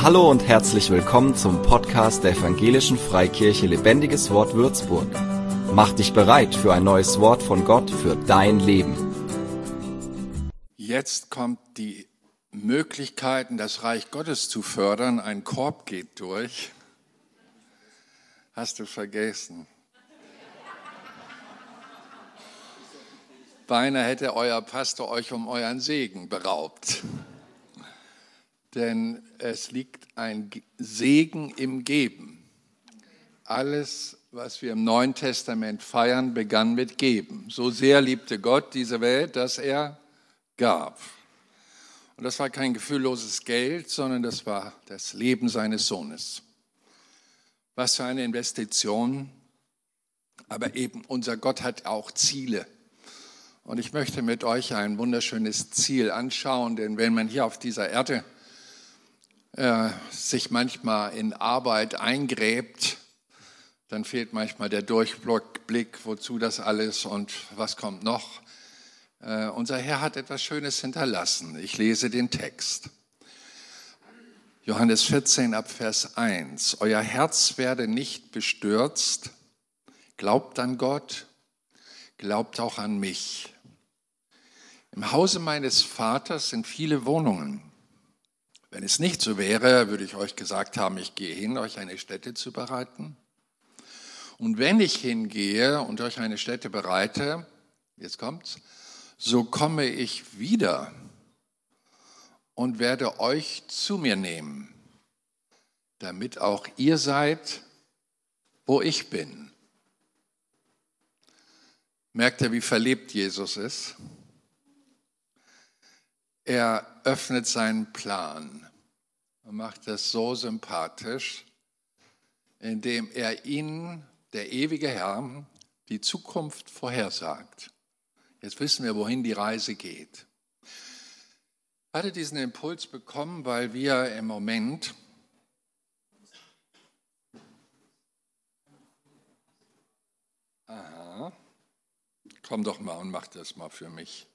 Hallo und herzlich willkommen zum Podcast der Evangelischen Freikirche Lebendiges Wort Würzburg. Mach dich bereit für ein neues Wort von Gott für dein Leben. Jetzt kommt die Möglichkeiten, das Reich Gottes zu fördern. Ein Korb geht durch. Hast du vergessen? Beinahe hätte euer Pastor euch um euren Segen beraubt denn es liegt ein Segen im Geben. Alles, was wir im Neuen Testament feiern, begann mit Geben. So sehr liebte Gott diese Welt, dass er gab. Und das war kein gefühlloses Geld, sondern das war das Leben seines Sohnes. Was für eine Investition. Aber eben unser Gott hat auch Ziele. Und ich möchte mit euch ein wunderschönes Ziel anschauen, denn wenn man hier auf dieser Erde äh, sich manchmal in Arbeit eingräbt, dann fehlt manchmal der Durchblick, wozu das alles und was kommt noch. Äh, unser Herr hat etwas Schönes hinterlassen. Ich lese den Text. Johannes 14 ab Vers 1. Euer Herz werde nicht bestürzt. Glaubt an Gott, glaubt auch an mich. Im Hause meines Vaters sind viele Wohnungen. Wenn es nicht so wäre, würde ich euch gesagt haben, ich gehe hin, euch eine Stätte zu bereiten. Und wenn ich hingehe und euch eine Stätte bereite, jetzt kommt's, so komme ich wieder und werde euch zu mir nehmen, damit auch ihr seid, wo ich bin. Merkt ihr, wie verlebt Jesus ist? Er öffnet seinen Plan und macht das so sympathisch, indem er ihnen, der ewige Herr, die Zukunft vorhersagt. Jetzt wissen wir, wohin die Reise geht. Ich hatte diesen Impuls bekommen, weil wir im Moment Aha. Komm doch mal und mach das mal für mich.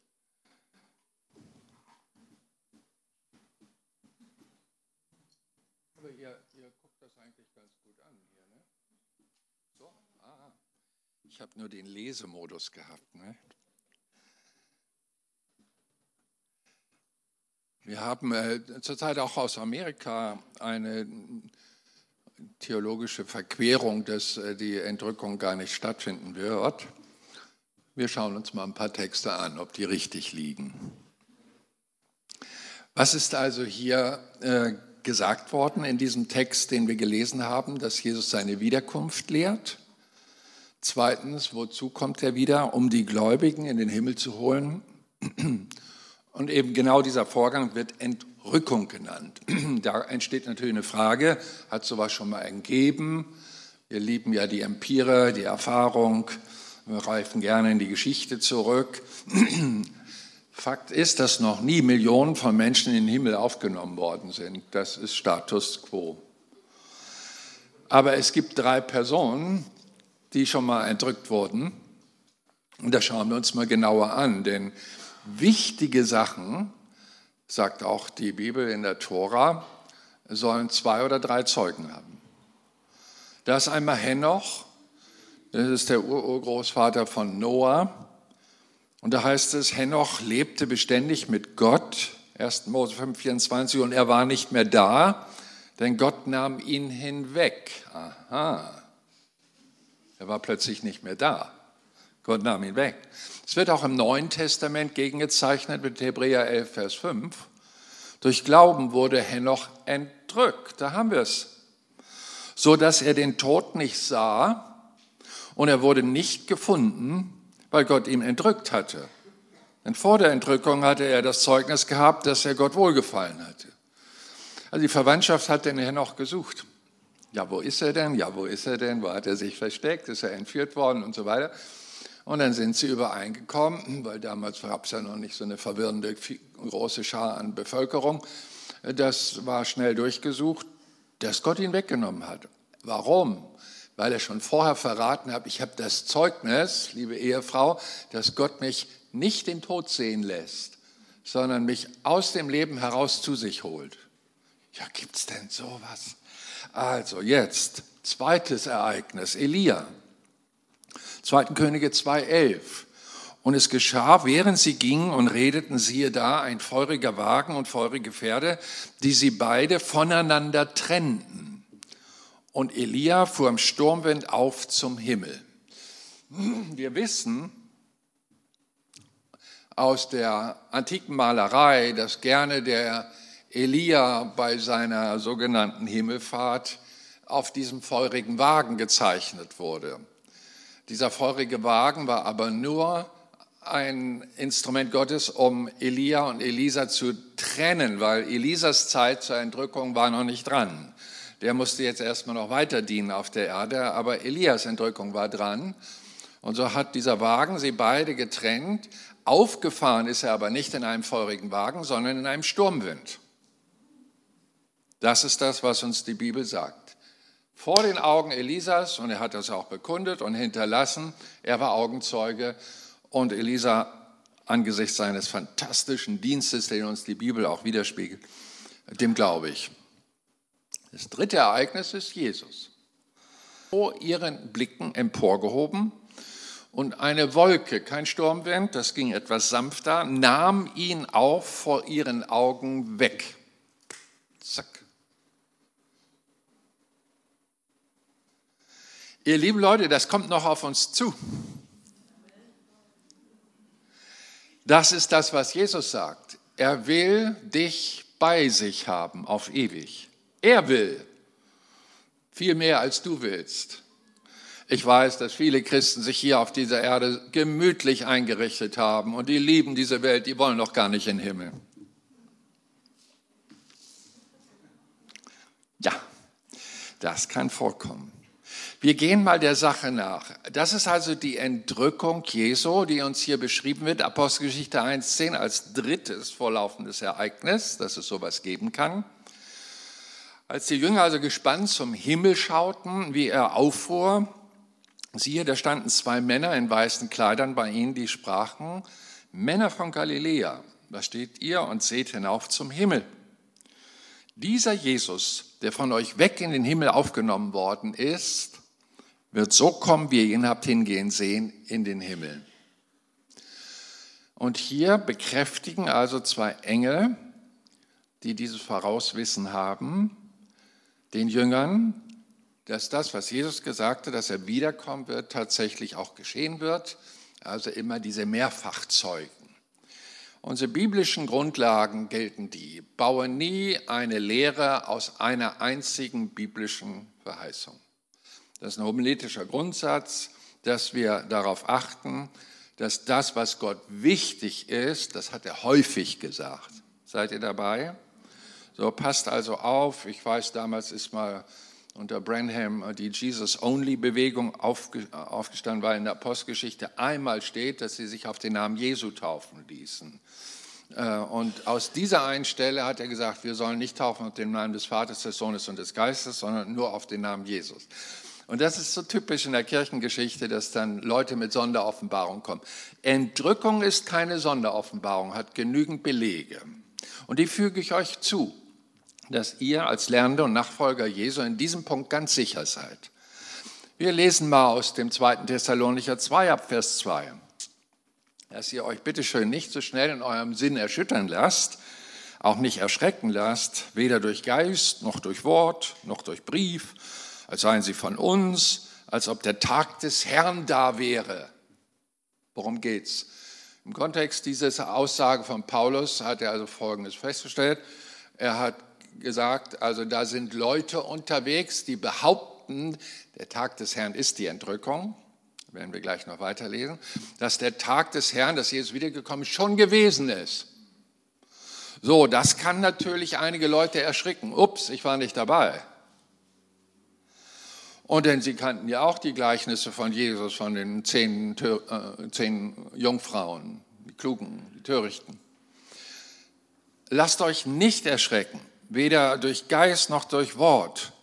Ich habe nur den Lesemodus gehabt. Ne? Wir haben äh, zurzeit auch aus Amerika eine theologische Verquerung, dass äh, die Entrückung gar nicht stattfinden wird. Wir schauen uns mal ein paar Texte an, ob die richtig liegen. Was ist also hier äh, gesagt worden in diesem Text, den wir gelesen haben, dass Jesus seine Wiederkunft lehrt? Zweitens, wozu kommt er wieder? Um die Gläubigen in den Himmel zu holen. Und eben genau dieser Vorgang wird Entrückung genannt. Da entsteht natürlich eine Frage, hat sowas schon mal gegeben? Wir lieben ja die Empire, die Erfahrung, wir reifen gerne in die Geschichte zurück. Fakt ist, dass noch nie Millionen von Menschen in den Himmel aufgenommen worden sind. Das ist Status quo. Aber es gibt drei Personen, die schon mal entrückt wurden. Und das schauen wir uns mal genauer an, denn wichtige Sachen, sagt auch die Bibel in der Tora, sollen zwei oder drei Zeugen haben. Da ist einmal Henoch, das ist der Urgroßvater von Noah. Und da heißt es, Henoch lebte beständig mit Gott, 1. Mose 5, 24, und er war nicht mehr da, denn Gott nahm ihn hinweg. Aha. Er war plötzlich nicht mehr da. Gott nahm ihn weg. Es wird auch im Neuen Testament gegengezeichnet mit Hebräer 11, Vers 5. Durch Glauben wurde Henoch entrückt. Da haben wir es. So dass er den Tod nicht sah und er wurde nicht gefunden, weil Gott ihn entrückt hatte. Denn vor der Entrückung hatte er das Zeugnis gehabt, dass er Gott wohlgefallen hatte. Also die Verwandtschaft hat den Henoch gesucht. Ja, wo ist er denn? Ja, wo ist er denn? Wo hat er sich versteckt? Ist er entführt worden und so weiter? Und dann sind sie übereingekommen, weil damals gab es ja noch nicht so eine verwirrende große Schar an Bevölkerung. Das war schnell durchgesucht, dass Gott ihn weggenommen hat. Warum? Weil er schon vorher verraten hat, ich habe das Zeugnis, liebe Ehefrau, dass Gott mich nicht den Tod sehen lässt, sondern mich aus dem Leben heraus zu sich holt. Ja, gibt es denn sowas? Also jetzt, zweites Ereignis, Elia. 2. Könige 2,11. Und es geschah, während sie gingen und redeten, siehe da, ein feuriger Wagen und feurige Pferde, die sie beide voneinander trennten. Und Elia fuhr im Sturmwind auf zum Himmel. Wir wissen aus der antiken Malerei, dass gerne der Elia bei seiner sogenannten Himmelfahrt auf diesem feurigen Wagen gezeichnet wurde. Dieser feurige Wagen war aber nur ein Instrument Gottes, um Elia und Elisa zu trennen, weil Elisas Zeit zur Entrückung war noch nicht dran. Der musste jetzt erstmal noch weiter dienen auf der Erde, aber Elias Entrückung war dran. Und so hat dieser Wagen sie beide getrennt. Aufgefahren ist er aber nicht in einem feurigen Wagen, sondern in einem Sturmwind. Das ist das, was uns die Bibel sagt. Vor den Augen Elisas, und er hat das auch bekundet und hinterlassen, er war Augenzeuge, und Elisa angesichts seines fantastischen Dienstes, den uns die Bibel auch widerspiegelt, dem glaube ich. Das dritte Ereignis ist Jesus. Vor ihren Blicken emporgehoben und eine Wolke, kein Sturmwind, das ging etwas sanfter, nahm ihn auf vor ihren Augen weg. Zack. Ihr lieben Leute, das kommt noch auf uns zu. Das ist das, was Jesus sagt. Er will dich bei sich haben auf ewig. Er will viel mehr als du willst. Ich weiß, dass viele Christen sich hier auf dieser Erde gemütlich eingerichtet haben und die lieben diese Welt, die wollen doch gar nicht in den Himmel. Ja, das kann vorkommen. Wir gehen mal der Sache nach. Das ist also die Entrückung Jesu, die uns hier beschrieben wird, Apostelgeschichte 1.10 als drittes vorlaufendes Ereignis, dass es sowas geben kann. Als die Jünger also gespannt zum Himmel schauten, wie er auffuhr, siehe, da standen zwei Männer in weißen Kleidern bei ihnen, die sprachen, Männer von Galiläa, da steht ihr und seht hinauf zum Himmel. Dieser Jesus, der von euch weg in den Himmel aufgenommen worden ist, wird so kommen, wie ihr ihn habt hingehen sehen, in den Himmel. Und hier bekräftigen also zwei Engel, die dieses Vorauswissen haben, den Jüngern, dass das, was Jesus gesagt hat, dass er wiederkommen wird, tatsächlich auch geschehen wird. Also immer diese Mehrfachzeugen. Unsere biblischen Grundlagen gelten die. Baue nie eine Lehre aus einer einzigen biblischen Verheißung. Das ist ein homiletischer Grundsatz, dass wir darauf achten, dass das, was Gott wichtig ist, das hat er häufig gesagt. Seid ihr dabei? So, passt also auf. Ich weiß, damals ist mal unter Branham die Jesus-Only-Bewegung aufgestanden, weil in der Postgeschichte einmal steht, dass sie sich auf den Namen Jesu taufen ließen. Äh, und aus dieser einen Stelle hat er gesagt, wir sollen nicht taufen auf den Namen des Vaters, des Sohnes und des Geistes, sondern nur auf den Namen Jesus. Und das ist so typisch in der Kirchengeschichte, dass dann Leute mit Sonderoffenbarung kommen. Entrückung ist keine Sonderoffenbarung, hat genügend Belege. Und die füge ich euch zu, dass ihr als Lernende und Nachfolger Jesu in diesem Punkt ganz sicher seid. Wir lesen mal aus dem 2. Thessalonicher 2 ab Vers 2. Dass ihr euch bitteschön nicht so schnell in eurem Sinn erschüttern lasst, auch nicht erschrecken lasst, weder durch Geist, noch durch Wort, noch durch Brief, als seien sie von uns, als ob der Tag des Herrn da wäre. Worum geht's? Im Kontext dieser Aussage von Paulus hat er also Folgendes festgestellt. Er hat gesagt, also da sind Leute unterwegs, die behaupten, der Tag des Herrn ist die Entrückung, werden wir gleich noch weiterlesen, dass der Tag des Herrn, dass Jesus wiedergekommen ist, schon gewesen ist. So, das kann natürlich einige Leute erschrecken. Ups, ich war nicht dabei. Und denn sie kannten ja auch die Gleichnisse von Jesus, von den zehn, äh, zehn Jungfrauen, die Klugen, die Törichten. Lasst euch nicht erschrecken, weder durch Geist noch durch Wort,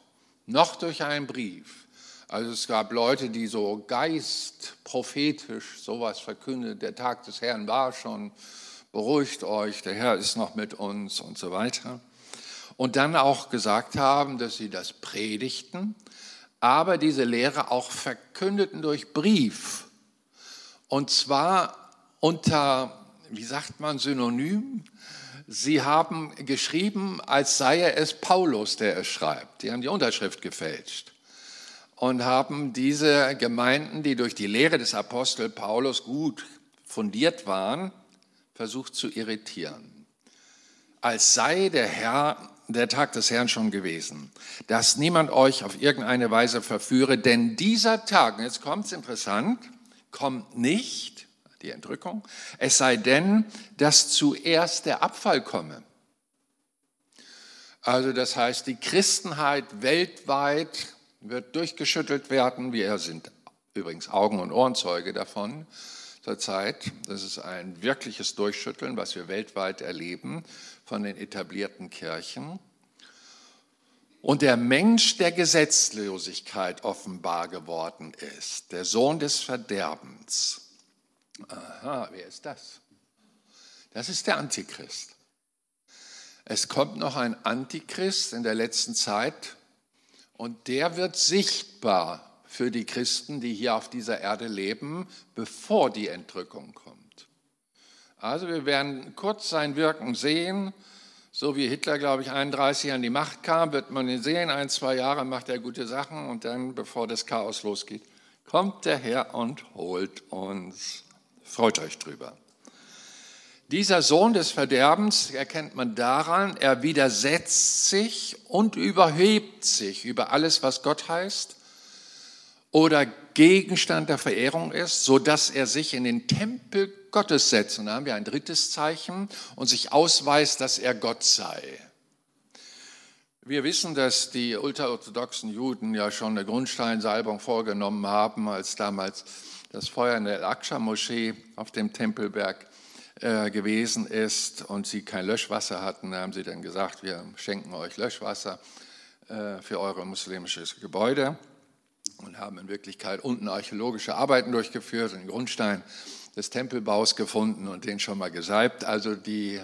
noch durch einen Brief. Also es gab Leute, die so geistprophetisch sowas verkündet, der Tag des Herrn war schon, beruhigt euch, der Herr ist noch mit uns und so weiter. und dann auch gesagt haben, dass sie das predigten, aber diese Lehre auch verkündeten durch Brief. Und zwar unter, wie sagt man, Synonym. Sie haben geschrieben, als sei es Paulus, der es schreibt. Die haben die Unterschrift gefälscht und haben diese Gemeinden, die durch die Lehre des Apostel Paulus gut fundiert waren, versucht zu irritieren. Als sei der Herr der Tag des Herrn schon gewesen, dass niemand euch auf irgendeine Weise verführe, denn dieser Tag, und jetzt es interessant, kommt nicht, die Entrückung, es sei denn, dass zuerst der Abfall komme. Also das heißt, die Christenheit weltweit wird durchgeschüttelt werden. Wir sind übrigens Augen- und Ohrenzeuge davon zurzeit. Das ist ein wirkliches Durchschütteln, was wir weltweit erleben von den etablierten Kirchen. Und der Mensch der Gesetzlosigkeit offenbar geworden ist, der Sohn des Verderbens. Aha, wer ist das? Das ist der Antichrist. Es kommt noch ein Antichrist in der letzten Zeit und der wird sichtbar für die Christen, die hier auf dieser Erde leben, bevor die Entrückung kommt. Also wir werden kurz sein Wirken sehen. So wie Hitler, glaube ich, 31 an die Macht kam, wird man ihn sehen, ein, zwei Jahre macht er gute Sachen und dann, bevor das Chaos losgeht, kommt der Herr und holt uns. Freut euch drüber. Dieser Sohn des Verderbens erkennt man daran, er widersetzt sich und überhebt sich über alles, was Gott heißt oder Gegenstand der Verehrung ist, so dass er sich in den Tempel Gottes setzt. Und da haben wir ein drittes Zeichen und sich ausweist, dass er Gott sei. Wir wissen, dass die ultraorthodoxen Juden ja schon eine Grundsteinsalbung vorgenommen haben, als damals das Feuer in der Al-Aqsa-Moschee auf dem Tempelberg äh, gewesen ist und sie kein Löschwasser hatten. Haben sie dann gesagt, wir schenken euch Löschwasser äh, für eure muslimisches Gebäude und haben in Wirklichkeit unten archäologische Arbeiten durchgeführt, den Grundstein des Tempelbaus gefunden und den schon mal gesalbt. Also die,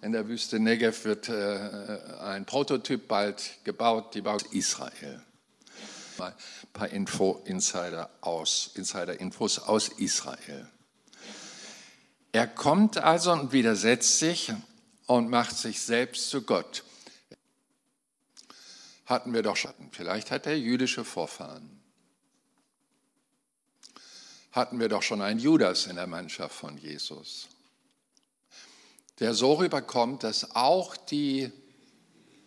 in der Wüste Negev wird äh, ein Prototyp bald gebaut, die baut Israel. Ein paar Info Insider aus, Insider-Infos aus Israel. Er kommt also und widersetzt sich und macht sich selbst zu Gott. Hatten wir doch Schatten. Vielleicht hat er jüdische Vorfahren hatten wir doch schon einen Judas in der Mannschaft von Jesus, der so rüberkommt, dass auch die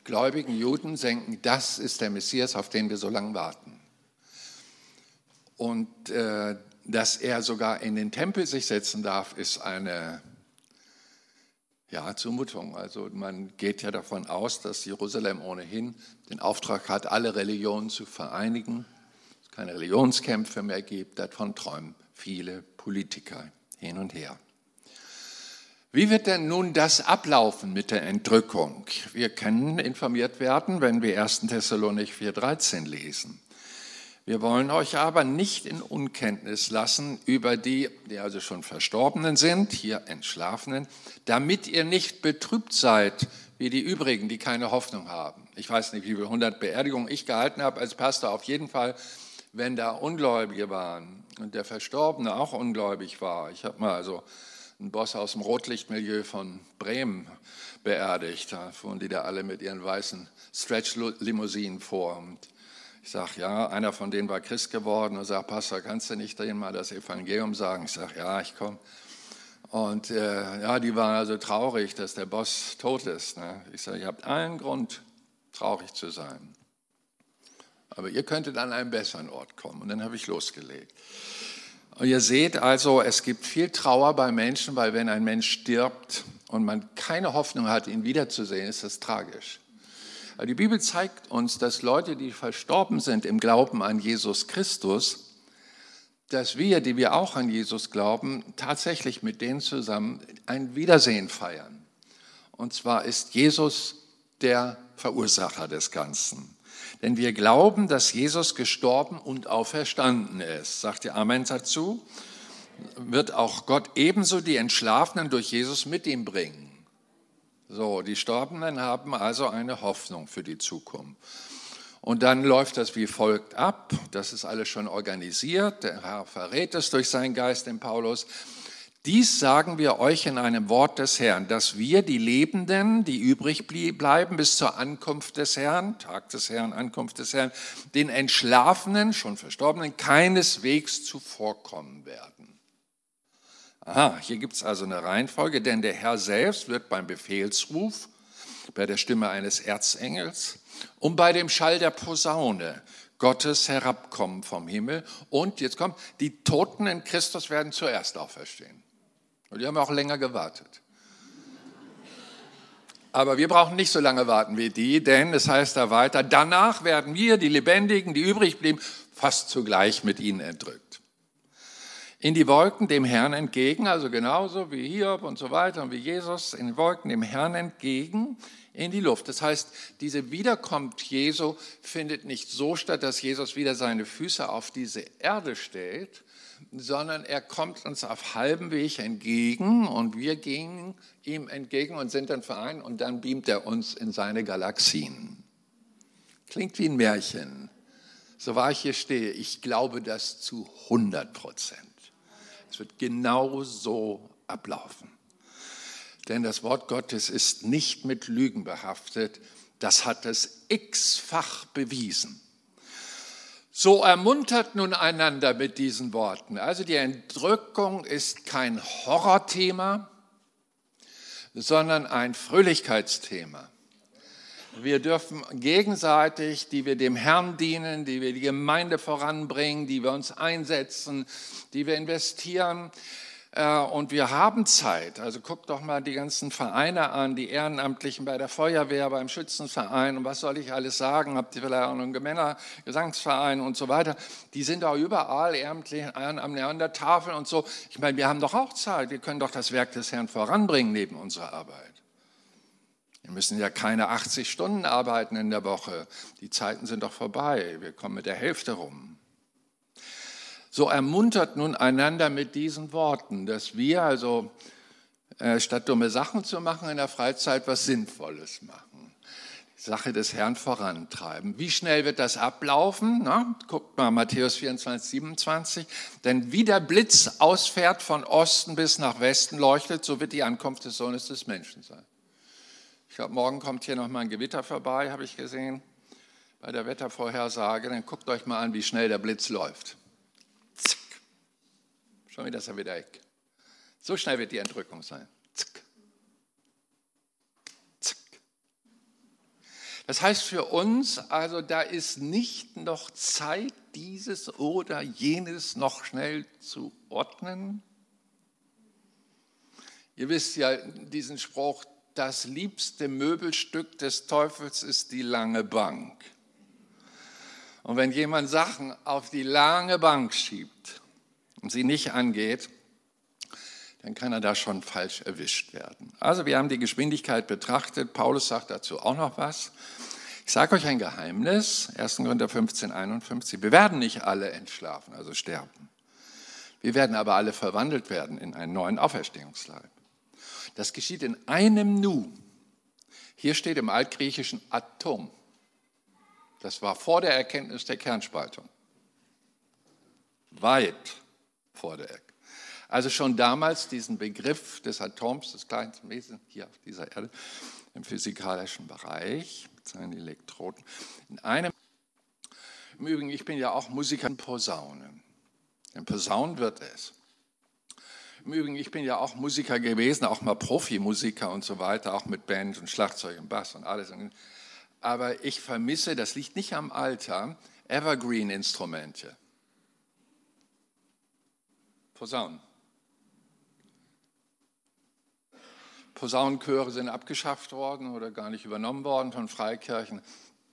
gläubigen Juden denken, das ist der Messias, auf den wir so lange warten. Und äh, dass er sogar in den Tempel sich setzen darf, ist eine ja, Zumutung. Also man geht ja davon aus, dass Jerusalem ohnehin den Auftrag hat, alle Religionen zu vereinigen keine Religionskämpfe mehr gibt, davon träumen viele Politiker hin und her. Wie wird denn nun das ablaufen mit der Entrückung? Wir können informiert werden, wenn wir 1. Thessalonik 4.13 lesen. Wir wollen euch aber nicht in Unkenntnis lassen über die, die also schon Verstorbenen sind, hier Entschlafenen, damit ihr nicht betrübt seid wie die übrigen, die keine Hoffnung haben. Ich weiß nicht, wie viele hundert Beerdigungen ich gehalten habe als Pastor, auf jeden Fall wenn da Ungläubige waren und der Verstorbene auch ungläubig war. Ich habe mal also einen Boss aus dem Rotlichtmilieu von Bremen beerdigt. Da fuhren die da alle mit ihren weißen Stretch-Limousinen vor. Und ich sage, ja, einer von denen war Christ geworden und sagt, Pastor, kannst du nicht denen mal das Evangelium sagen? Ich sage, ja, ich komme. Und äh, ja, die waren also traurig, dass der Boss tot ist. Ne? Ich sage, ihr habt allen Grund, traurig zu sein. Aber ihr könntet an einen besseren Ort kommen. Und dann habe ich losgelegt. Und ihr seht also, es gibt viel Trauer bei Menschen, weil wenn ein Mensch stirbt und man keine Hoffnung hat, ihn wiederzusehen, ist das tragisch. Aber die Bibel zeigt uns, dass Leute, die verstorben sind im Glauben an Jesus Christus, dass wir, die wir auch an Jesus glauben, tatsächlich mit denen zusammen ein Wiedersehen feiern. Und zwar ist Jesus der Verursacher des Ganzen. Denn wir glauben, dass Jesus gestorben und auferstanden ist. Sagt ihr Amen dazu? Wird auch Gott ebenso die Entschlafenen durch Jesus mit ihm bringen. So, die Storbenen haben also eine Hoffnung für die Zukunft. Und dann läuft das wie folgt ab. Das ist alles schon organisiert. Der Herr verrät es durch seinen Geist, den Paulus. Dies sagen wir euch in einem Wort des Herrn, dass wir, die Lebenden, die übrig bleiben bis zur Ankunft des Herrn, Tag des Herrn, Ankunft des Herrn, den Entschlafenen, schon Verstorbenen, keineswegs zuvorkommen werden. Aha, hier gibt es also eine Reihenfolge, denn der Herr selbst wird beim Befehlsruf, bei der Stimme eines Erzengels und bei dem Schall der Posaune Gottes herabkommen vom Himmel. Und jetzt kommt, die Toten in Christus werden zuerst auferstehen. Und die haben auch länger gewartet. Aber wir brauchen nicht so lange warten wie die, denn es heißt da weiter, danach werden wir, die Lebendigen, die übrig blieben, fast zugleich mit ihnen entrückt. In die Wolken dem Herrn entgegen, also genauso wie Hiob und so weiter und wie Jesus, in die Wolken dem Herrn entgegen, in die Luft. Das heißt, diese Wiederkunft Jesu findet nicht so statt, dass Jesus wieder seine Füße auf diese Erde stellt, sondern er kommt uns auf halbem Weg entgegen und wir gehen ihm entgegen und sind dann vereint und dann beamt er uns in seine Galaxien. Klingt wie ein Märchen. So wahr ich hier stehe, ich glaube das zu 100 Prozent. Es wird genau so ablaufen. Denn das Wort Gottes ist nicht mit Lügen behaftet. Das hat es x-fach bewiesen. So ermuntert nun einander mit diesen Worten. Also die Entrückung ist kein Horrorthema, sondern ein Fröhlichkeitsthema. Wir dürfen gegenseitig, die wir dem Herrn dienen, die wir die Gemeinde voranbringen, die wir uns einsetzen, die wir investieren, und wir haben Zeit. Also guckt doch mal die ganzen Vereine an, die Ehrenamtlichen bei der Feuerwehr, beim Schützenverein und was soll ich alles sagen? Habt ihr vielleicht auch einen Männergesangsverein und so weiter? Die sind auch überall ehrenamtlich an der Tafel und so. Ich meine, wir haben doch auch Zeit. Wir können doch das Werk des Herrn voranbringen neben unserer Arbeit. Wir müssen ja keine 80 Stunden arbeiten in der Woche. Die Zeiten sind doch vorbei. Wir kommen mit der Hälfte rum. So ermuntert nun einander mit diesen Worten, dass wir also äh, statt dumme Sachen zu machen in der Freizeit was Sinnvolles machen. Die Sache des Herrn vorantreiben. Wie schnell wird das ablaufen? Na, guckt mal Matthäus 24, 27. Denn wie der Blitz ausfährt von Osten bis nach Westen leuchtet, so wird die Ankunft des Sohnes des Menschen sein. Ich glaube, morgen kommt hier nochmal ein Gewitter vorbei, habe ich gesehen, bei der Wettervorhersage. Dann guckt euch mal an, wie schnell der Blitz läuft. Schon wieder ist er wieder weg. So schnell wird die Entrückung sein. Zack. Zack. Das heißt für uns, also da ist nicht noch Zeit, dieses oder jenes noch schnell zu ordnen. Ihr wisst ja diesen Spruch, das liebste Möbelstück des Teufels ist die lange Bank. Und wenn jemand Sachen auf die lange Bank schiebt, sie nicht angeht, dann kann er da schon falsch erwischt werden. Also wir haben die Geschwindigkeit betrachtet. Paulus sagt dazu auch noch was. Ich sage euch ein Geheimnis, 1. Korinther 15, 51. Wir werden nicht alle entschlafen, also sterben. Wir werden aber alle verwandelt werden in einen neuen Auferstehungsleib. Das geschieht in einem Nu. Hier steht im Altgriechischen Atom. Das war vor der Erkenntnis der Kernspaltung. Weit vor der Erde. Also schon damals diesen Begriff des Atoms, des kleinsten Wesens hier auf dieser Erde, im physikalischen Bereich mit seinen Elektroden. In einem, Im Übrigen, ich bin ja auch Musiker in Posaunen. In Posaunen wird es. Im Übrigen, ich bin ja auch Musiker gewesen, auch mal Profimusiker und so weiter, auch mit Band und Schlagzeug und Bass und alles. Aber ich vermisse, das liegt nicht am Alter, Evergreen-Instrumente. Posaunen. Posaunenchöre sind abgeschafft worden oder gar nicht übernommen worden von Freikirchen.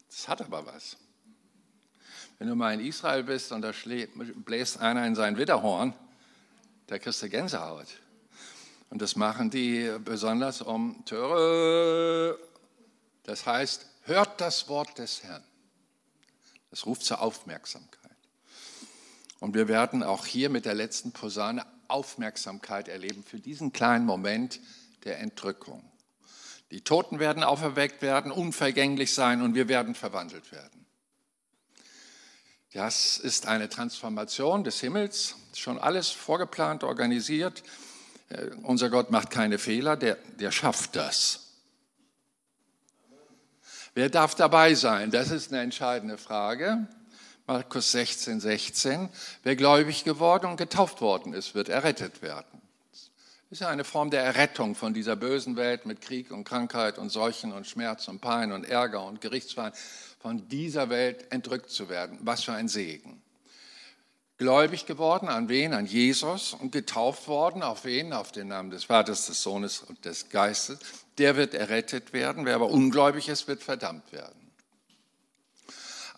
Das hat aber was. Wenn du mal in Israel bist und da bläst einer in sein Widderhorn, da kriegst du Gänsehaut. Und das machen die besonders um Töre. Das heißt, hört das Wort des Herrn. Das ruft zur Aufmerksamkeit. Und wir werden auch hier mit der letzten Posaune Aufmerksamkeit erleben für diesen kleinen Moment der Entrückung. Die Toten werden auferweckt werden, unvergänglich sein und wir werden verwandelt werden. Das ist eine Transformation des Himmels, schon alles vorgeplant, organisiert. Äh, unser Gott macht keine Fehler, der, der schafft das. Wer darf dabei sein? Das ist eine entscheidende Frage. Markus 16, 16. Wer gläubig geworden und getauft worden ist, wird errettet werden. Das ist ja eine Form der Errettung von dieser bösen Welt mit Krieg und Krankheit und Seuchen und Schmerz und Pein und Ärger und Gerichtswahn, von dieser Welt entrückt zu werden. Was für ein Segen. Gläubig geworden an wen? An Jesus und getauft worden auf wen? Auf den Namen des Vaters, des Sohnes und des Geistes. Der wird errettet werden. Wer aber ungläubig ist, wird verdammt werden.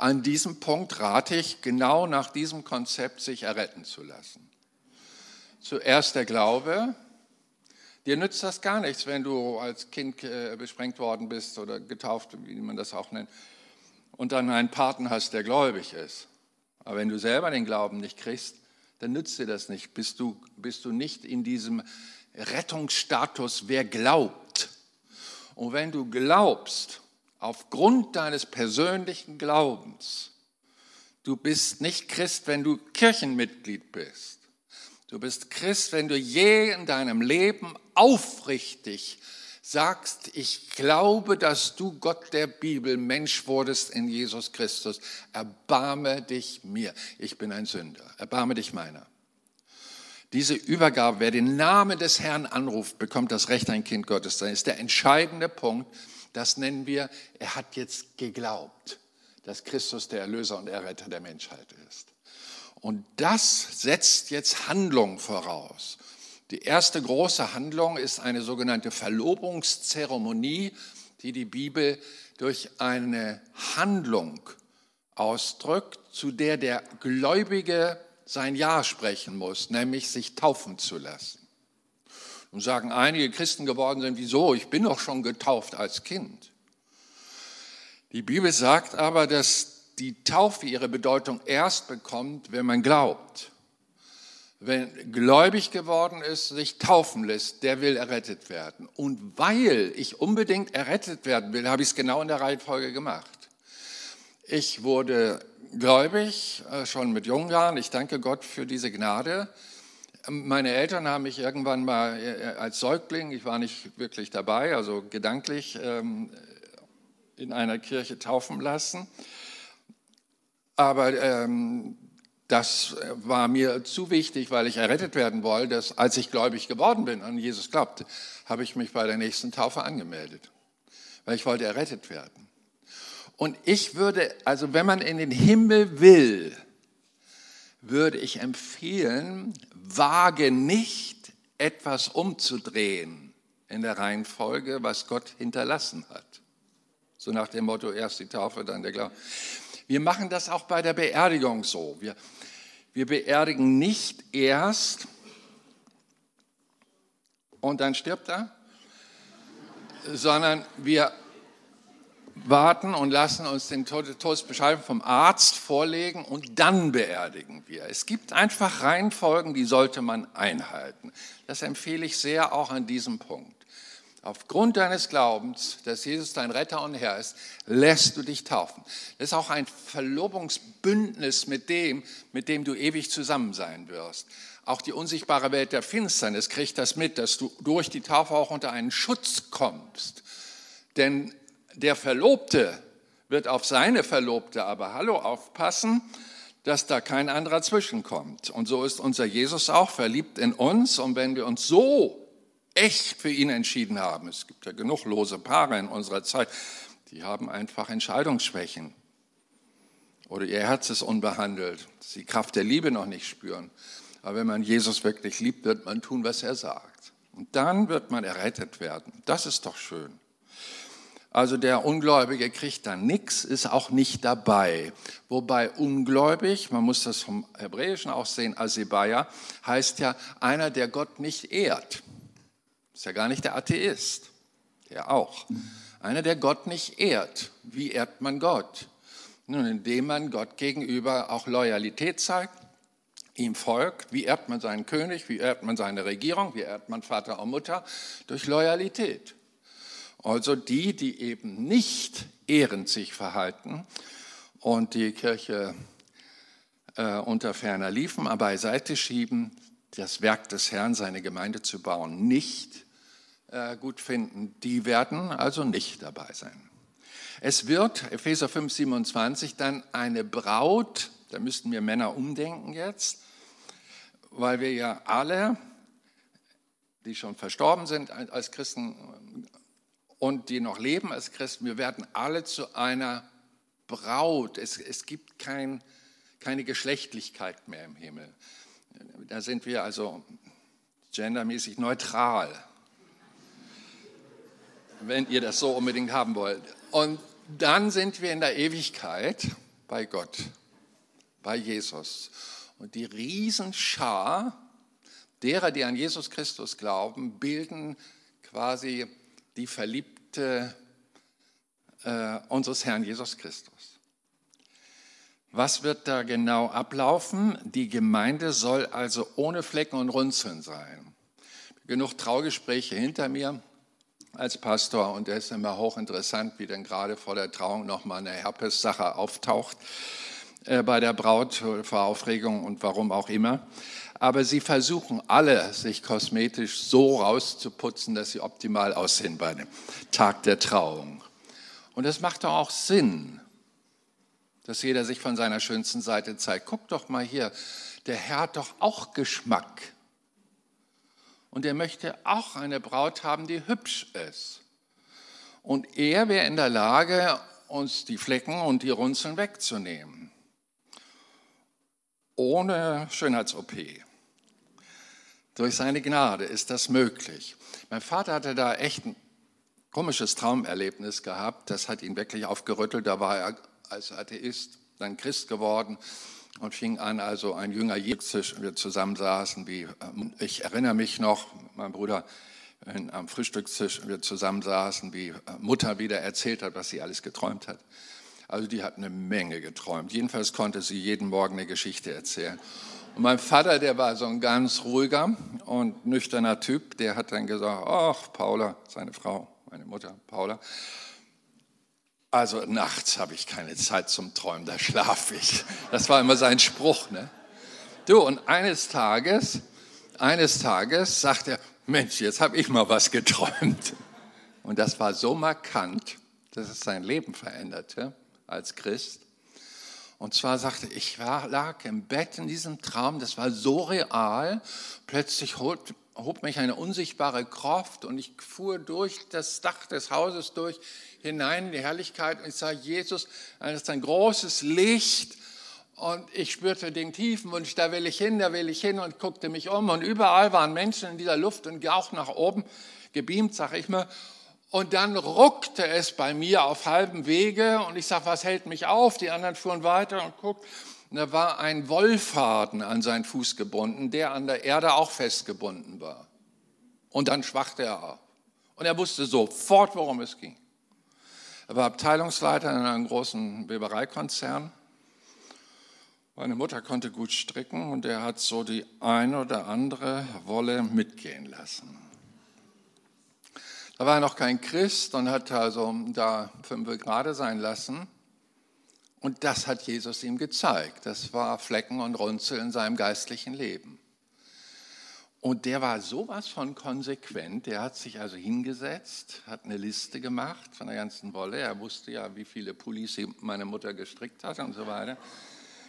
An diesem Punkt rate ich, genau nach diesem Konzept sich erretten zu lassen. Zuerst der Glaube, Dir nützt das gar nichts, wenn du als Kind äh, besprengt worden bist oder getauft, wie man das auch nennt, und dann einen Paten hast, der gläubig ist. Aber wenn du selber den Glauben nicht kriegst, dann nützt dir das nicht. Bist du, bist du nicht in diesem Rettungsstatus, wer glaubt. Und wenn du glaubst, aufgrund deines persönlichen Glaubens, du bist nicht Christ, wenn du Kirchenmitglied bist. Du bist Christ, wenn du je in deinem Leben aufrichtig sagst, ich glaube, dass du Gott der Bibel Mensch wurdest in Jesus Christus. Erbarme dich mir. Ich bin ein Sünder. Erbarme dich meiner. Diese Übergabe, wer den Namen des Herrn anruft, bekommt das Recht, ein Kind Gottes zu sein. ist der entscheidende Punkt. Das nennen wir, er hat jetzt geglaubt, dass Christus der Erlöser und Erretter der Menschheit ist. Und das setzt jetzt Handlung voraus. Die erste große Handlung ist eine sogenannte Verlobungszeremonie, die die Bibel durch eine Handlung ausdrückt, zu der der Gläubige sein Ja sprechen muss, nämlich sich taufen zu lassen. Und sagen einige Christen geworden sind, wieso? Ich bin doch schon getauft als Kind. Die Bibel sagt aber, dass die Taufe ihre Bedeutung erst bekommt, wenn man glaubt wenn gläubig geworden ist, sich taufen lässt, der will errettet werden. Und weil ich unbedingt errettet werden will, habe ich es genau in der Reihenfolge gemacht. Ich wurde gläubig, äh, schon mit jungen Jahren. Ich danke Gott für diese Gnade. Meine Eltern haben mich irgendwann mal äh, als Säugling, ich war nicht wirklich dabei, also gedanklich ähm, in einer Kirche taufen lassen. Aber ähm, das war mir zu wichtig, weil ich errettet werden wollte, dass als ich gläubig geworden bin, an Jesus glaubte, habe ich mich bei der nächsten Taufe angemeldet, weil ich wollte errettet werden. Und ich würde, also wenn man in den Himmel will, würde ich empfehlen, wage nicht etwas umzudrehen in der Reihenfolge, was Gott hinterlassen hat. So nach dem Motto, erst die Taufe, dann der Glaube. Wir machen das auch bei der Beerdigung so. Wir, wir beerdigen nicht erst und dann stirbt er, sondern wir warten und lassen uns den Todesbescheid vom Arzt vorlegen und dann beerdigen wir. Es gibt einfach Reihenfolgen, die sollte man einhalten. Das empfehle ich sehr auch an diesem Punkt. Aufgrund deines Glaubens, dass Jesus dein Retter und Herr ist, lässt du dich taufen. Das ist auch ein Verlobungsbündnis mit dem, mit dem du ewig zusammen sein wirst. Auch die unsichtbare Welt der Finsternis kriegt das mit, dass du durch die Taufe auch unter einen Schutz kommst. Denn der Verlobte wird auf seine Verlobte aber, hallo, aufpassen, dass da kein anderer zwischenkommt. Und so ist unser Jesus auch verliebt in uns. Und wenn wir uns so echt für ihn entschieden haben. Es gibt ja genug lose Paare in unserer Zeit, die haben einfach Entscheidungsschwächen. Oder ihr Herz ist unbehandelt, sie Kraft der Liebe noch nicht spüren. Aber wenn man Jesus wirklich liebt, wird man tun, was er sagt. Und dann wird man errettet werden. Das ist doch schön. Also der Ungläubige kriegt dann nichts, ist auch nicht dabei. Wobei ungläubig, man muss das vom Hebräischen auch sehen, Asebaya, heißt ja einer, der Gott nicht ehrt. Ist ja gar nicht der Atheist, der auch. Einer, der Gott nicht ehrt. Wie ehrt man Gott? Nun, indem man Gott gegenüber auch Loyalität zeigt, ihm folgt. Wie ehrt man seinen König? Wie ehrt man seine Regierung? Wie ehrt man Vater und Mutter? Durch Loyalität. Also die, die eben nicht ehrend sich verhalten und die Kirche äh, unter ferner liefen, aber beiseite schieben, das Werk des Herrn, seine Gemeinde zu bauen, nicht äh, gut finden, die werden also nicht dabei sein. Es wird, Epheser 5, 27, dann eine Braut, da müssten wir Männer umdenken jetzt, weil wir ja alle, die schon verstorben sind als Christen und die noch leben als Christen, wir werden alle zu einer Braut. Es, es gibt kein, keine Geschlechtlichkeit mehr im Himmel. Da sind wir also gendermäßig neutral, wenn ihr das so unbedingt haben wollt. Und dann sind wir in der Ewigkeit bei Gott, bei Jesus. Und die Riesenschar derer, die an Jesus Christus glauben, bilden quasi die Verliebte äh, unseres Herrn Jesus Christus. Was wird da genau ablaufen? Die Gemeinde soll also ohne Flecken und Runzeln sein. Genug Traugespräche hinter mir als Pastor und es ist immer hochinteressant, wie denn gerade vor der Trauung nochmal eine Herpes-Sache auftaucht äh, bei der Braut vor Aufregung und warum auch immer. Aber sie versuchen alle, sich kosmetisch so rauszuputzen, dass sie optimal aussehen bei dem Tag der Trauung. Und das macht doch auch Sinn, dass jeder sich von seiner schönsten Seite zeigt. Guck doch mal hier, der Herr hat doch auch Geschmack. Und er möchte auch eine Braut haben, die hübsch ist. Und er wäre in der Lage, uns die Flecken und die Runzeln wegzunehmen. Ohne Schönheits-OP. Durch seine Gnade ist das möglich. Mein Vater hatte da echt ein komisches Traumerlebnis gehabt. Das hat ihn wirklich aufgerüttelt. Da war er als Atheist dann Christ geworden und fing an, also ein Jünger Jesus, wir zusammensaßen, wie, ähm, ich erinnere mich noch, mein Bruder am Frühstückstisch, wir zusammensaßen, wie äh, Mutter wieder erzählt hat, was sie alles geträumt hat. Also die hat eine Menge geträumt. Jedenfalls konnte sie jeden Morgen eine Geschichte erzählen. Und mein Vater, der war so ein ganz ruhiger und nüchterner Typ, der hat dann gesagt, ach, Paula, seine Frau, meine Mutter, Paula, also nachts habe ich keine Zeit zum Träumen, da schlafe ich. Das war immer sein Spruch. Ne? Du, und eines Tages, eines Tages sagt er, Mensch, jetzt habe ich mal was geträumt. Und das war so markant, dass es sein Leben veränderte als Christ. Und zwar sagte ich war, lag im Bett in diesem Traum, das war so real, plötzlich holt, hob mich eine unsichtbare Kraft und ich fuhr durch das Dach des Hauses durch, hinein in die Herrlichkeit und ich sah Jesus, das ist ein großes Licht und ich spürte den tiefen Wunsch, da will ich hin, da will ich hin und guckte mich um und überall waren Menschen in dieser Luft und auch nach oben gebeamt, sag ich mal. Und dann ruckte es bei mir auf halbem Wege und ich sag, was hält mich auf? Die anderen fuhren weiter und guckten. da war ein Wollfaden an seinen Fuß gebunden, der an der Erde auch festgebunden war. Und dann schwachte er auf. Und er wusste sofort, worum es ging. Er war Abteilungsleiter in einem großen Webereikonzern. Meine Mutter konnte gut stricken und er hat so die eine oder andere Wolle mitgehen lassen. Da war er noch kein Christ und hat also da fünf Grade sein lassen. Und das hat Jesus ihm gezeigt. Das war Flecken und Runzel in seinem geistlichen Leben. Und der war sowas von konsequent. Der hat sich also hingesetzt, hat eine Liste gemacht von der ganzen Wolle. Er wusste ja, wie viele Pullis meine Mutter gestrickt hat und so weiter.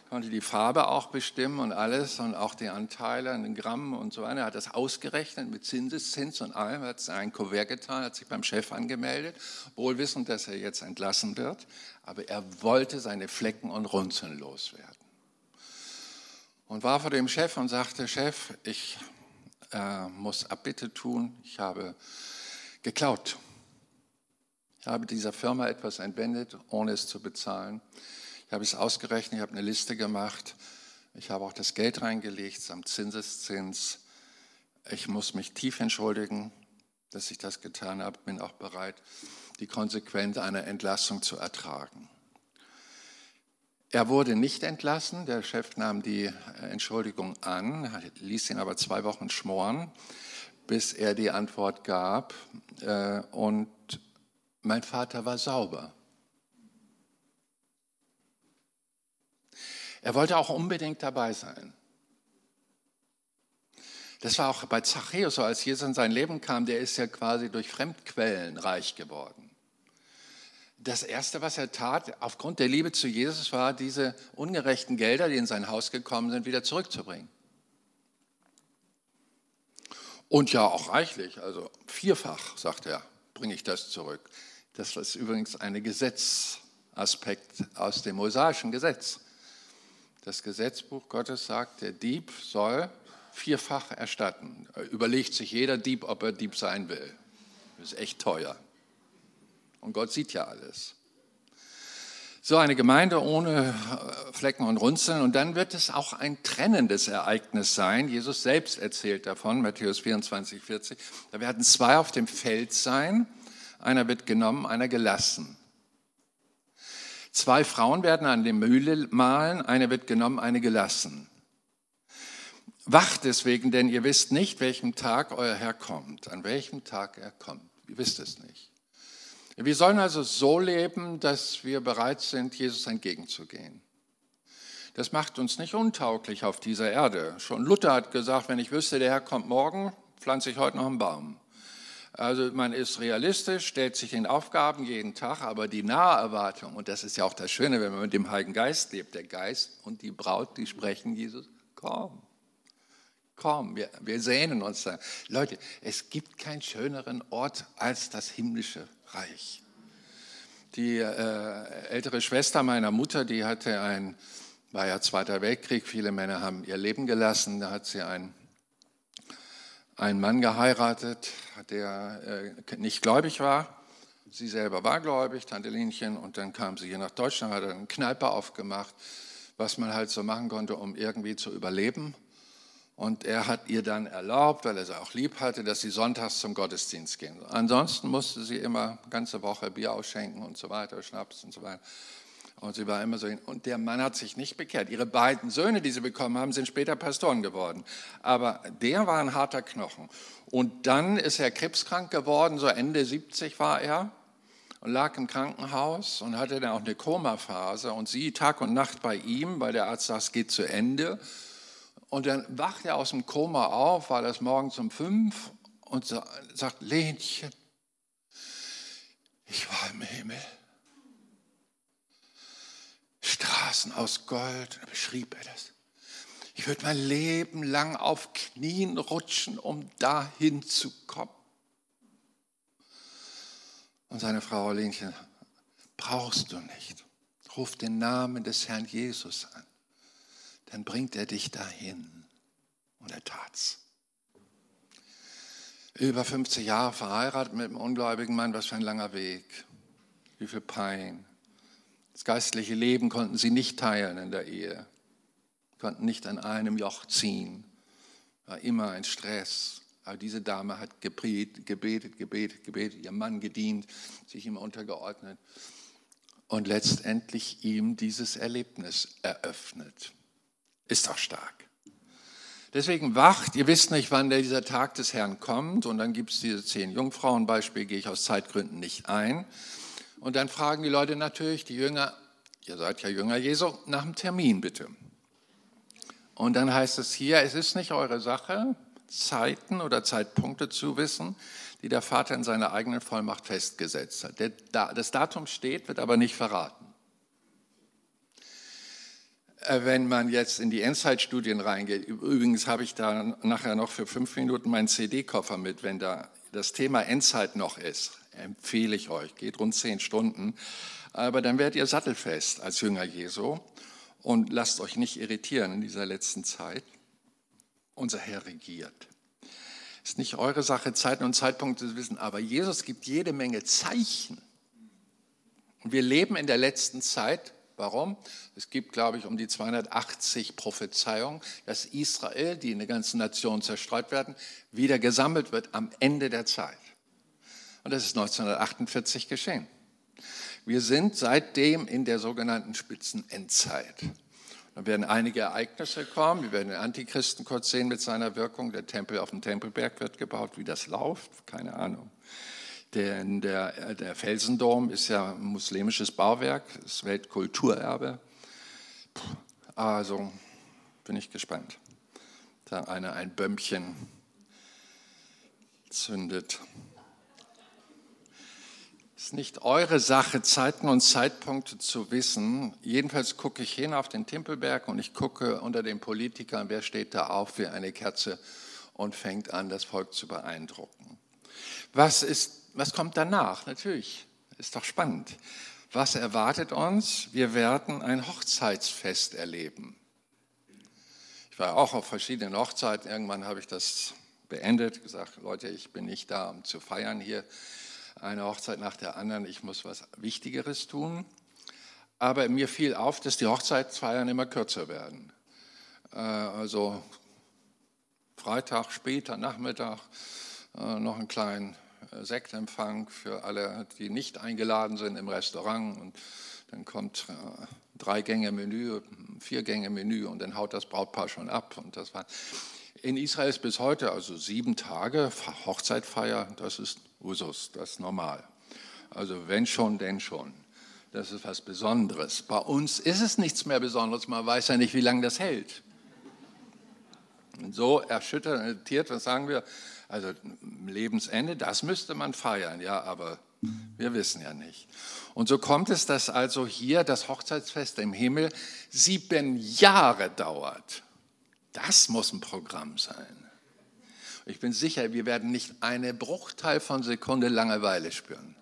Konnte die Farbe auch bestimmen und alles und auch die Anteile in den Gramm und so weiter. Er hat das ausgerechnet mit Zinseszins und allem. Hat es ein Kuvert getan, hat sich beim Chef angemeldet, wohl wissend, dass er jetzt entlassen wird. Aber er wollte seine Flecken und Runzeln loswerden. Und war vor dem Chef und sagte, Chef, ich äh, muss Abbitte tun. Ich habe geklaut. Ich habe dieser Firma etwas entwendet, ohne es zu bezahlen. Ich habe es ausgerechnet, ich habe eine Liste gemacht. Ich habe auch das Geld reingelegt samt Zinseszins. Ich muss mich tief entschuldigen, dass ich das getan habe. Bin auch bereit, die Konsequenz einer Entlassung zu ertragen. Er wurde nicht entlassen, der Chef nahm die Entschuldigung an, ließ ihn aber zwei Wochen schmoren, bis er die Antwort gab. Äh, und mein Vater war sauber. Er wollte auch unbedingt dabei sein. Das war auch bei Zachäus so, als Jesus in sein Leben kam, der ist ja quasi durch Fremdquellen reich geworden. Das Erste, was er tat, aufgrund der Liebe zu Jesus, war, diese ungerechten Gelder, die in sein Haus gekommen sind, wieder zurückzubringen. Und ja, auch reichlich, also vierfach, sagt er, bringe ich das zurück. Das ist übrigens ein Gesetzaspekt aus dem mosaischen Gesetz. Das Gesetzbuch Gottes sagt, der Dieb soll vierfach erstatten. Überlegt sich jeder Dieb, ob er Dieb sein will. Das ist echt teuer. Und Gott sieht ja alles. So eine Gemeinde ohne äh, Flecken und Runzeln. Und dann wird es auch ein trennendes Ereignis sein. Jesus selbst erzählt davon, Matthäus 24, 40. Da werden zwei auf dem Feld sein. Einer wird genommen, einer gelassen. Zwei Frauen werden an der Mühle mahlen. Eine wird genommen, eine gelassen. Wacht deswegen, denn ihr wisst nicht, welchem Tag euer Herr kommt. An welchem Tag er kommt. Ihr wisst es nicht. Wir sollen also so leben, dass wir bereit sind, Jesus entgegenzugehen. Das macht uns nicht untauglich auf dieser Erde. Schon Luther hat gesagt, wenn ich wüsste, der Herr kommt morgen, pflanze ich heute noch einen Baum. Also man ist realistisch, stellt sich den Aufgaben jeden Tag, aber die nahe Erwartung, und das ist ja auch das Schöne, wenn man mit dem Heiligen Geist lebt, der Geist und die Braut, die sprechen, Jesus, komm, komm, wir, wir sehnen uns da. Leute, es gibt keinen schöneren Ort als das himmlische Reich. Die äh, ältere Schwester meiner Mutter, die hatte ein, war ja Zweiter Weltkrieg, viele Männer haben ihr Leben gelassen, da hat sie einen, einen Mann geheiratet, der äh, nicht gläubig war. Sie selber war gläubig, Tante Linchen, und dann kam sie hier nach Deutschland, hat eine Kneipe aufgemacht, was man halt so machen konnte, um irgendwie zu überleben. Und er hat ihr dann erlaubt, weil er sie auch lieb hatte, dass sie sonntags zum Gottesdienst gehen. Ansonsten musste sie immer ganze Woche Bier ausschenken und so weiter, Schnaps und so weiter. Und sie war immer so. Und der Mann hat sich nicht bekehrt. Ihre beiden Söhne, die sie bekommen haben, sind später Pastoren geworden. Aber der war ein harter Knochen. Und dann ist er krebskrank geworden, so Ende 70 war er und lag im Krankenhaus und hatte dann auch eine Komaphase. Und sie Tag und Nacht bei ihm, weil der Arzt sagt, es geht zu Ende. Und dann wacht er aus dem Koma auf, war das morgens um fünf und sagt, Lenchen, ich war im Himmel. Straßen aus Gold, da beschrieb er das. Ich würde mein Leben lang auf Knien rutschen, um dahin zu kommen. Und seine Frau Lenchen, brauchst du nicht. Ruf den Namen des Herrn Jesus an dann bringt er dich dahin. Und er tat's. Über 50 Jahre verheiratet mit einem ungläubigen Mann, was für ein langer Weg. Wie viel Pein. Das geistliche Leben konnten sie nicht teilen in der Ehe. Konnten nicht an einem Joch ziehen. War immer ein Stress. Aber diese Dame hat gebetet, gebetet, gebetet, gebetet, ihrem Mann gedient, sich ihm untergeordnet und letztendlich ihm dieses Erlebnis eröffnet. Ist doch stark. Deswegen wacht, ihr wisst nicht, wann dieser Tag des Herrn kommt. Und dann gibt es diese zehn Jungfrauenbeispiele, gehe ich aus Zeitgründen nicht ein. Und dann fragen die Leute natürlich, die Jünger, ihr seid ja Jünger Jesu, nach dem Termin bitte. Und dann heißt es hier, es ist nicht eure Sache, Zeiten oder Zeitpunkte zu wissen, die der Vater in seiner eigenen Vollmacht festgesetzt hat. Das Datum steht, wird aber nicht verraten. Äh, wenn man jetzt in die Endzeitstudien reingeht, übrigens habe ich da nachher noch für fünf Minuten meinen CD-Koffer mit, wenn da das Thema Endzeit noch ist, empfehle ich euch, geht rund zehn Stunden, aber dann werdet ihr sattelfest als Jünger Jesu und lasst euch nicht irritieren in dieser letzten Zeit. Unser Herr regiert. Ist nicht eure Sache, Zeiten und Zeitpunkte zu wissen, aber Jesus gibt jede Menge Zeichen. Und wir leben in der letzten Zeit Warum? Es gibt, glaube ich, um die 280 Prophezeiungen, dass Israel, die in der ganzen Nation zerstreut werden, wieder gesammelt wird am Ende der Zeit. Und das ist 1948 geschehen. Wir sind seitdem in der sogenannten Spitzenendzeit. Dann werden einige Ereignisse kommen. Wir werden den Antichristen kurz sehen mit seiner Wirkung. Der Tempel auf dem Tempelberg wird gebaut. Wie das läuft, keine Ahnung. Denn der, der Felsendom ist ja ein muslimisches Bauwerk, das Weltkulturerbe. Also bin ich gespannt. Da einer ein Bömmchen zündet. Ist nicht eure Sache, Zeiten und Zeitpunkte zu wissen. Jedenfalls gucke ich hin auf den Timpelberg und ich gucke unter den Politikern, wer steht da auf wie eine Kerze und fängt an, das Volk zu beeindrucken. Was, ist, was kommt danach? Natürlich, ist doch spannend. Was erwartet uns? Wir werden ein Hochzeitsfest erleben. Ich war auch auf verschiedenen Hochzeiten. Irgendwann habe ich das beendet, gesagt, Leute, ich bin nicht da, um zu feiern hier eine Hochzeit nach der anderen. Ich muss was Wichtigeres tun. Aber mir fiel auf, dass die Hochzeitsfeiern immer kürzer werden. Äh, also Freitag, später Nachmittag, äh, noch einen kleinen äh, Sektempfang für alle, die nicht eingeladen sind im Restaurant. Und dann kommt drei Gänge Menü, vier Gänge Menü und dann haut das Brautpaar schon ab. Und das war in Israel ist bis heute also sieben Tage Hochzeitfeier, das ist Usus, das ist normal. Also wenn schon, denn schon. Das ist was Besonderes. Bei uns ist es nichts mehr Besonderes, man weiß ja nicht, wie lange das hält. Und so erschüttert, was sagen wir? Also Lebensende, das müsste man feiern, ja, aber wir wissen ja nicht. Und so kommt es, dass also hier das Hochzeitsfest im Himmel sieben Jahre dauert. Das muss ein Programm sein. Ich bin sicher, wir werden nicht eine Bruchteil von Sekunde Langeweile spüren.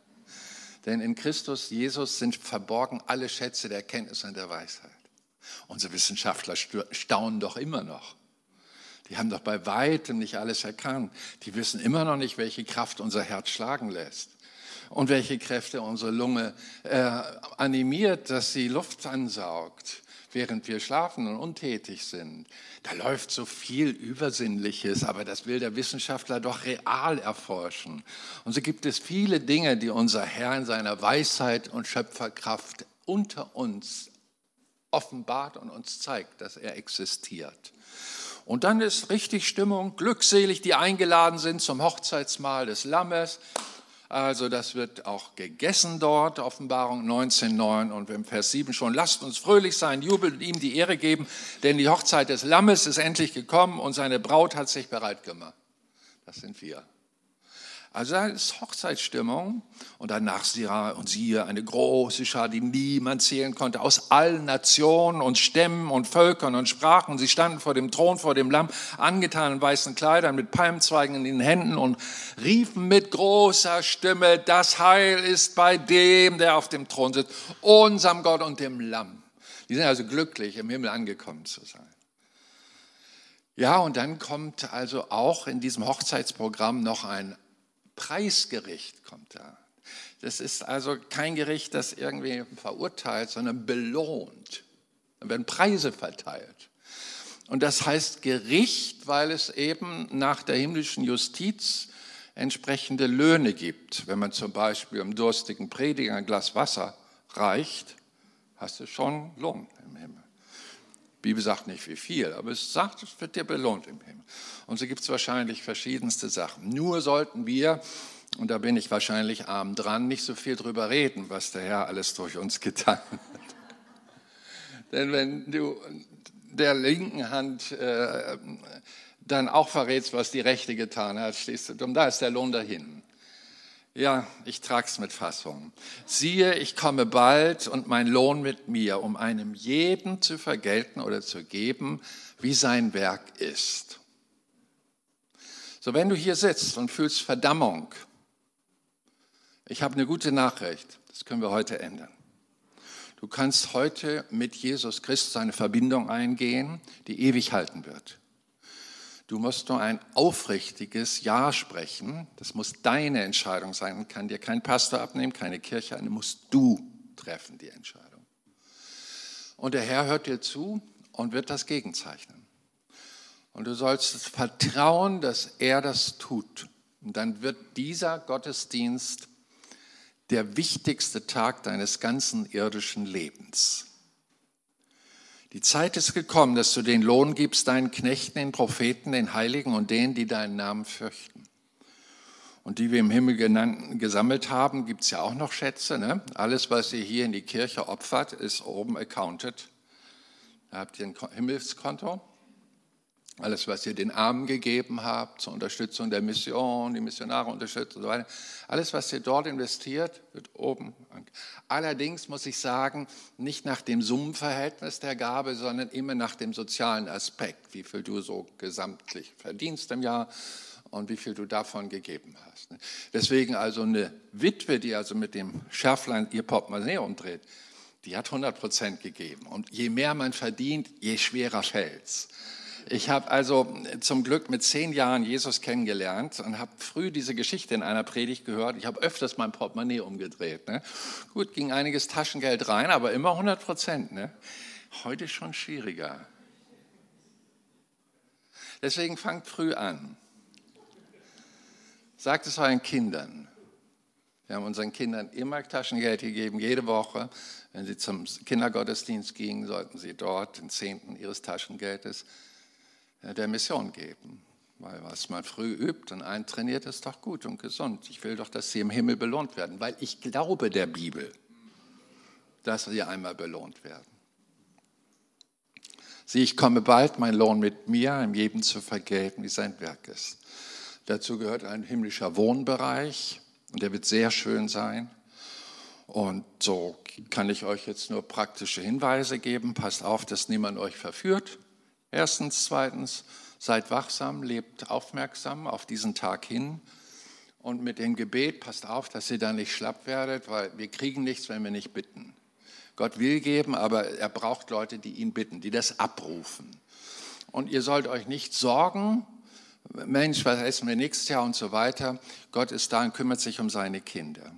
Denn in Christus Jesus sind verborgen alle Schätze der Erkenntnis und der Weisheit. Unsere Wissenschaftler staunen doch immer noch. Die haben doch bei weitem nicht alles erkannt. Die wissen immer noch nicht, welche Kraft unser Herz schlagen lässt und welche Kräfte unsere Lunge äh, animiert, dass sie Luft ansaugt während wir schlafen und untätig sind. Da läuft so viel Übersinnliches, aber das will der Wissenschaftler doch real erforschen. Und so gibt es viele Dinge, die unser Herr in seiner Weisheit und Schöpferkraft unter uns offenbart und uns zeigt, dass er existiert. Und dann ist richtig Stimmung, glückselig, die eingeladen sind zum Hochzeitsmahl des Lammes. Also das wird auch gegessen dort, Offenbarung 19.9 und im Vers 7 schon, lasst uns fröhlich sein, jubeln und ihm die Ehre geben, denn die Hochzeit des Lammes ist endlich gekommen und seine Braut hat sich bereit gemacht. Das sind wir. Also da ist Hochzeitsstimmung und danach Sira und siehe eine große Schar, die niemand zählen konnte, aus allen Nationen und Stämmen und Völkern und Sprachen. Sie standen vor dem Thron, vor dem Lamm, angetan in weißen Kleidern, mit Palmzweigen in den Händen und riefen mit großer Stimme, das Heil ist bei dem, der auf dem Thron sitzt, unserem Gott und dem Lamm. Die sind also glücklich, im Himmel angekommen zu sein. Ja, und dann kommt also auch in diesem Hochzeitsprogramm noch ein Preisgericht kommt da. Das ist also kein Gericht, das irgendwie verurteilt, sondern belohnt. Da werden Preise verteilt. Und das heißt Gericht, weil es eben nach der himmlischen Justiz entsprechende Löhne gibt. Wenn man zum Beispiel einem durstigen Prediger ein Glas Wasser reicht, hast du schon Lohn im Himmel. Bibel sagt nicht wie viel, aber es sagt, es wird dir belohnt im Himmel. Und so gibt es wahrscheinlich verschiedenste Sachen. Nur sollten wir, und da bin ich wahrscheinlich arm dran, nicht so viel drüber reden, was der Herr alles durch uns getan hat. Denn wenn du der linken Hand äh, dann auch verrätst, was die rechte getan hat, stehst du dumm, da ist der Lohn dahin. Ja, ich trag's mit Fassung. Siehe, ich komme bald und mein Lohn mit mir, um einem jeden zu vergelten oder zu geben, wie sein Werk ist. So, wenn du hier sitzt und fühlst Verdammung, ich habe eine gute Nachricht, das können wir heute ändern. Du kannst heute mit Jesus Christus eine Verbindung eingehen, die ewig halten wird. Du musst nur ein aufrichtiges Ja sprechen. Das muss deine Entscheidung sein. Kann dir kein Pastor abnehmen, keine Kirche, eine musst du treffen, die Entscheidung. Und der Herr hört dir zu und wird das gegenzeichnen. Und du sollst vertrauen, dass er das tut. Und dann wird dieser Gottesdienst der wichtigste Tag deines ganzen irdischen Lebens. Die Zeit ist gekommen, dass du den Lohn gibst deinen Knechten, den Propheten, den Heiligen und denen, die deinen Namen fürchten. Und die wir im Himmel genannt, gesammelt haben, gibt es ja auch noch Schätze. Ne? Alles, was ihr hier in die Kirche opfert, ist oben accounted. Da habt ihr ein Himmelskonto. Alles, was ihr den Armen gegeben habt, zur Unterstützung der Mission, die Missionare unterstützt und so weiter, alles, was ihr dort investiert, wird oben. Allerdings muss ich sagen, nicht nach dem Summenverhältnis der Gabe, sondern immer nach dem sozialen Aspekt, wie viel du so gesamtlich verdienst im Jahr und wie viel du davon gegeben hast. Deswegen also eine Witwe, die also mit dem Schärflein ihr Portemonnaie umdreht, die hat 100 Prozent gegeben. Und je mehr man verdient, je schwerer fällt es. Ich habe also zum Glück mit zehn Jahren Jesus kennengelernt und habe früh diese Geschichte in einer Predigt gehört. Ich habe öfters mein Portemonnaie umgedreht. Ne? Gut, ging einiges Taschengeld rein, aber immer 100 Prozent. Ne? Heute schon schwieriger. Deswegen fangt früh an. Sagt es euren Kindern. Wir haben unseren Kindern immer Taschengeld gegeben, jede Woche. Wenn sie zum Kindergottesdienst gingen, sollten sie dort den Zehnten ihres Taschengeldes der Mission geben. Weil was man früh übt und eintrainiert, ist doch gut und gesund. Ich will doch, dass sie im Himmel belohnt werden, weil ich glaube der Bibel, dass sie einmal belohnt werden. Sieh, ich komme bald, mein Lohn mit mir, im jedem zu vergelten, wie sein Werk ist. Dazu gehört ein himmlischer Wohnbereich und der wird sehr schön sein. Und so kann ich euch jetzt nur praktische Hinweise geben. Passt auf, dass niemand euch verführt. Erstens, zweitens, seid wachsam, lebt aufmerksam auf diesen Tag hin. Und mit dem Gebet passt auf, dass ihr da nicht schlapp werdet, weil wir kriegen nichts, wenn wir nicht bitten. Gott will geben, aber er braucht Leute, die ihn bitten, die das abrufen. Und ihr sollt euch nicht sorgen, Mensch, was essen wir nächstes Jahr und so weiter. Gott ist da und kümmert sich um seine Kinder.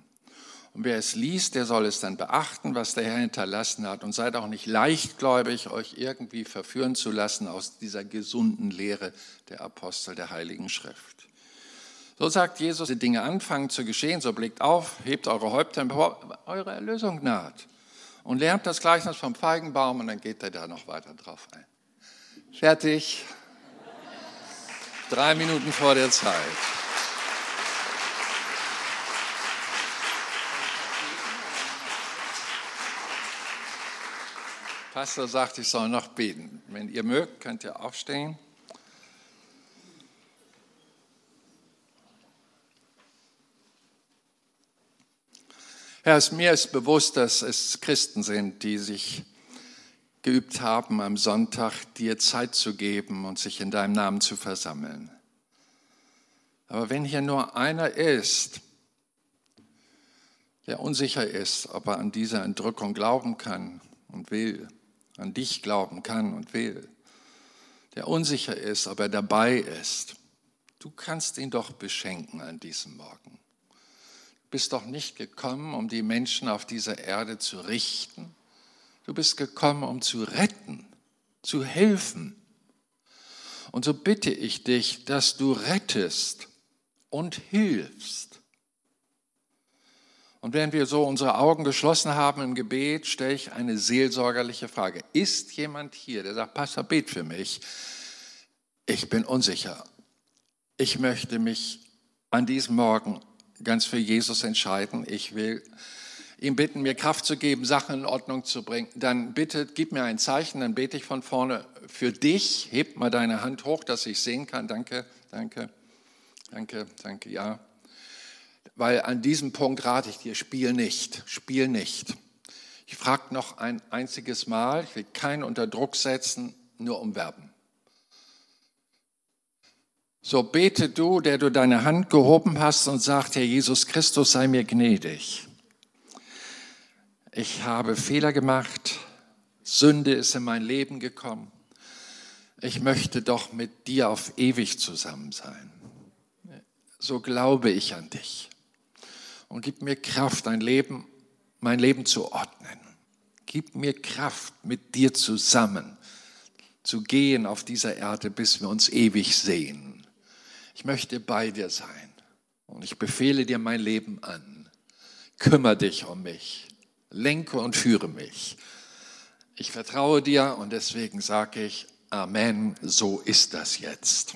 Und wer es liest, der soll es dann beachten, was der Herr hinterlassen hat. Und seid auch nicht leichtgläubig, euch irgendwie verführen zu lassen aus dieser gesunden Lehre der Apostel der Heiligen Schrift. So sagt Jesus, die Dinge anfangen zu geschehen, so blickt auf, hebt eure Häupter, eure Erlösung naht. Und lernt das Gleichnis vom Feigenbaum und dann geht er da noch weiter drauf ein. Fertig. Drei Minuten vor der Zeit. Pastor sagt, ich soll noch beten. Wenn ihr mögt, könnt ihr aufstehen. Herr, es mir ist bewusst, dass es Christen sind, die sich geübt haben, am Sonntag dir Zeit zu geben und sich in deinem Namen zu versammeln. Aber wenn hier nur einer ist, der unsicher ist, ob er an diese Entrückung glauben kann und will, an dich glauben kann und will, der unsicher ist, ob er dabei ist, du kannst ihn doch beschenken an diesem Morgen. Du bist doch nicht gekommen, um die Menschen auf dieser Erde zu richten. Du bist gekommen, um zu retten, zu helfen. Und so bitte ich dich, dass du rettest und hilfst und während wir so unsere Augen geschlossen haben im Gebet, stelle ich eine seelsorgerliche Frage. Ist jemand hier, der sagt, Pastor, bet für mich? Ich bin unsicher. Ich möchte mich an diesem Morgen ganz für Jesus entscheiden. Ich will ihm bitten, mir Kraft zu geben, Sachen in Ordnung zu bringen. Dann bitte, gib mir ein Zeichen, dann bete ich von vorne für dich. Heb mal deine Hand hoch, dass ich sehen kann. Danke, danke, danke, danke, ja weil an diesem Punkt rate ich dir, spiel nicht, spiel nicht. Ich frage noch ein einziges Mal, ich will keinen unter Druck setzen, nur umwerben. So bete du, der du deine Hand gehoben hast und sagt, Herr Jesus Christus, sei mir gnädig. Ich habe Fehler gemacht, Sünde ist in mein Leben gekommen. Ich möchte doch mit dir auf ewig zusammen sein. So glaube ich an dich und gib mir Kraft, ein Leben, mein Leben zu ordnen. Gib mir Kraft, mit dir zusammen zu gehen auf dieser Erde, bis wir uns ewig sehen. Ich möchte bei dir sein und ich befehle dir mein Leben an. Kümmer dich um mich, lenke und führe mich. Ich vertraue dir und deswegen sage ich, Amen, so ist das jetzt.